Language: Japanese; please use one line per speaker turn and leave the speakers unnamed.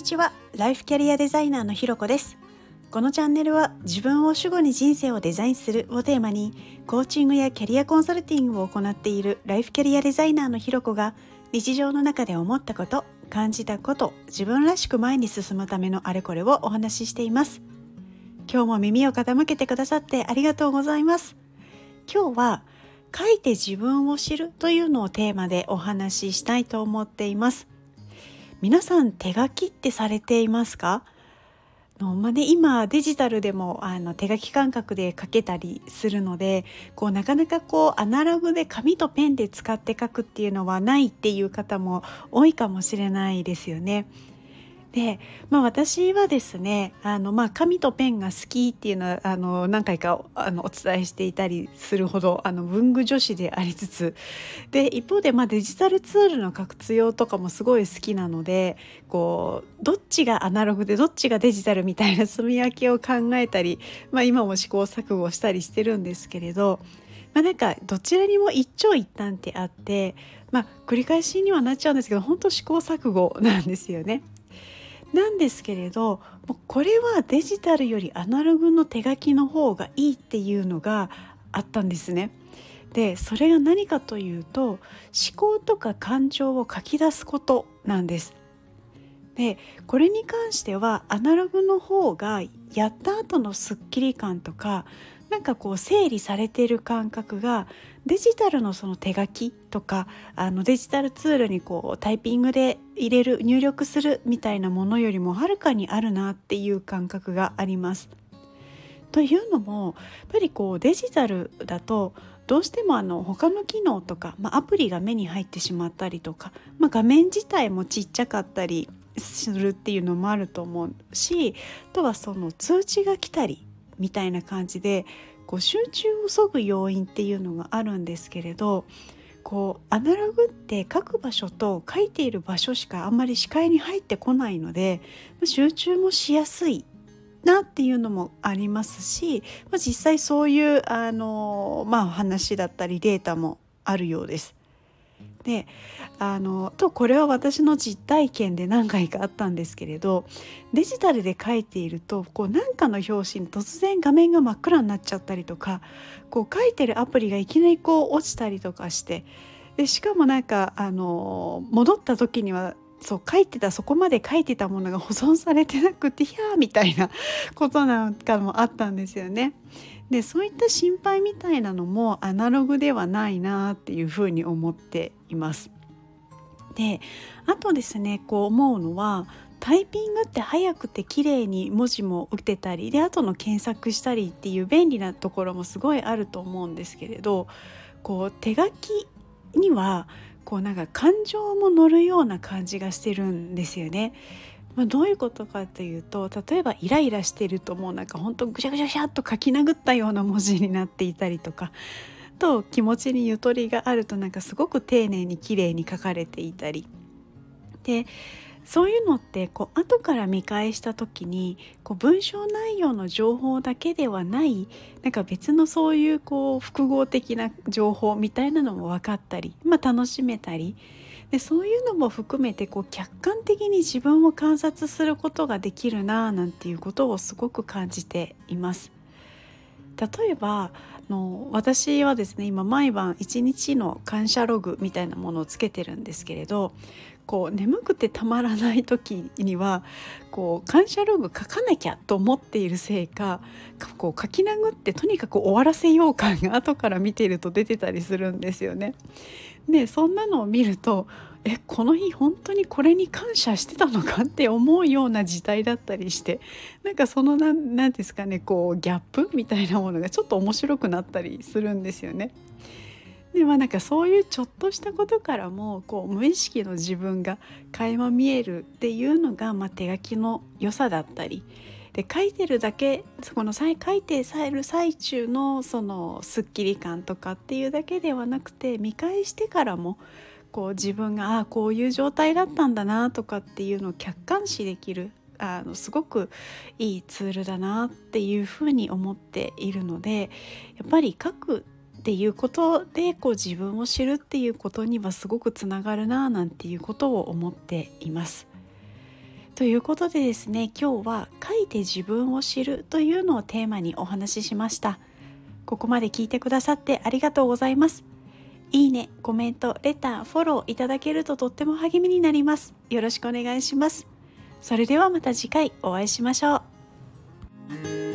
にちは。ライフキャリアデザイナーのひろこです。このチャンネルは自分を主語に人生をデザインするをテーマにコーチングやキャリアコンサルティングを行っているライフキャリアデザイナーのひろこが日常の中で思ったこと感じたこと自分らしく前に進むためのあれこれをお話ししています。今日も耳を傾けてくださってありがとうございます。今日は書いて自分を知るというのをテーマでお話ししたいと思っています。皆さん手書きってされていますか？のまあね、今デジタルでもあの手書き感覚で書けたりするのでこうなかなかこうアナログで紙とペンで使って書くっていうのはないっていう方も多いかもしれないですよね。で、まあ、私はですねあの、まあ、紙とペンが好きっていうのはあの何回かあのお伝えしていたりするほどあの文具女子でありつつで一方で、まあ、デジタルツールの活用とかもすごい好きなのでこうどっちがアナログでどっちがデジタルみたいな 住み分けを考えたり、まあ、今も試行錯誤したりしてるんですけれど。まあ、なんかどちらにも一長一短ってあって、まあ、繰り返しにはなっちゃうんですけど本当試行錯誤なんですよね。なんですけれどこれはデジタルよりアナログの手書きの方がいいっていうのがあったんですね。でそれが何かというと思考とか感情を書き出すことなんです。でこれに関してはアナログの方がやった後のスッキリ感とかなんかこう整理されてる感覚がデジタルのその手書きとかあのデジタルツールにこうタイピングで入れる入力するみたいなものよりもはるかにあるなっていう感覚があります。というのもやっぱりこうデジタルだとどうしてもあの他の機能とか、まあ、アプリが目に入ってしまったりとか、まあ、画面自体もちっちゃかったりするっていうのもあると思うしあとはその通知が来たりみたいな感じでこう集中をそぐ要因っていうのがあるんですけれどこうアナログって書く場所と書いている場所しかあんまり視界に入ってこないので集中もしやすいなっていうのもありますし、まあ、実際そういうあの、まあ、話だったりデータもあるようです。であのとこれは私の実体験で何回かあったんですけれどデジタルで書いているとこう何かの表紙に突然画面が真っ暗になっちゃったりとかこう書いてるアプリがいきなりこう落ちたりとかしてでしかもなんかあの戻った時にはそう書いてたそこまで書いてたものが保存されてなくてひゃーみたいなことなんかもあったんですよね。でそういった心配みたいなのもアナログではないなっていうふうに思っています。であとですねこう思うのはタイピングって早くて綺麗に文字も打てたりで後の検索したりっていう便利なところもすごいあると思うんですけれどこう手書きにはこうなんか感情も乗るような感じがしてるんですよね。まあ、どういうことかというと例えばイライラしてるともうなんかほんとぐしゃぐしゃぐしゃっと書き殴ったような文字になっていたりとかと気持ちにゆとりがあるとなんかすごく丁寧に綺麗に書かれていたりでそういうのってこう後から見返した時にこう文章内容の情報だけではないなんか別のそういうこう複合的な情報みたいなのも分かったり、まあ、楽しめたりでそういうのも含めてこう客観的に自分を観察することができるなあなんていうことをすごく感じています。例えばの私はですね今毎晩一日の感謝ログみたいなものをつけてるんですけれどこう眠くてたまらない時にはこう感謝ログ書かなきゃと思っているせいかこう書き殴ってとにかく終わらせよう感が後から見ていると出てたりするんですよね。でそんなのを見るとえこの日本当にこれに感謝してたのかって思うような事態だったりしてなんかその何ですかねこうギャップみたいなものがちょっと面白くなったりするんですよね。でまあなんかそういうちょっとしたことからもこう無意識の自分が垣間見えるっていうのが、まあ、手書きの良さだったり。で書いてるだけこの書いてさえる最中のそのすっきり感とかっていうだけではなくて見返してからもこう自分がああこういう状態だったんだなとかっていうのを客観視できるあのすごくいいツールだなっていうふうに思っているのでやっぱり書くっていうことでこう自分を知るっていうことにはすごくつながるななんていうことを思っています。ということでですね今日は「書いて自分を知る」というのをテーマにお話ししました。ここまで聞いてくださってありがとうございます。いいね、コメント、レター、フォローいただけるととっても励みになります。よろしくお願いします。それではまた次回お会いしましょう。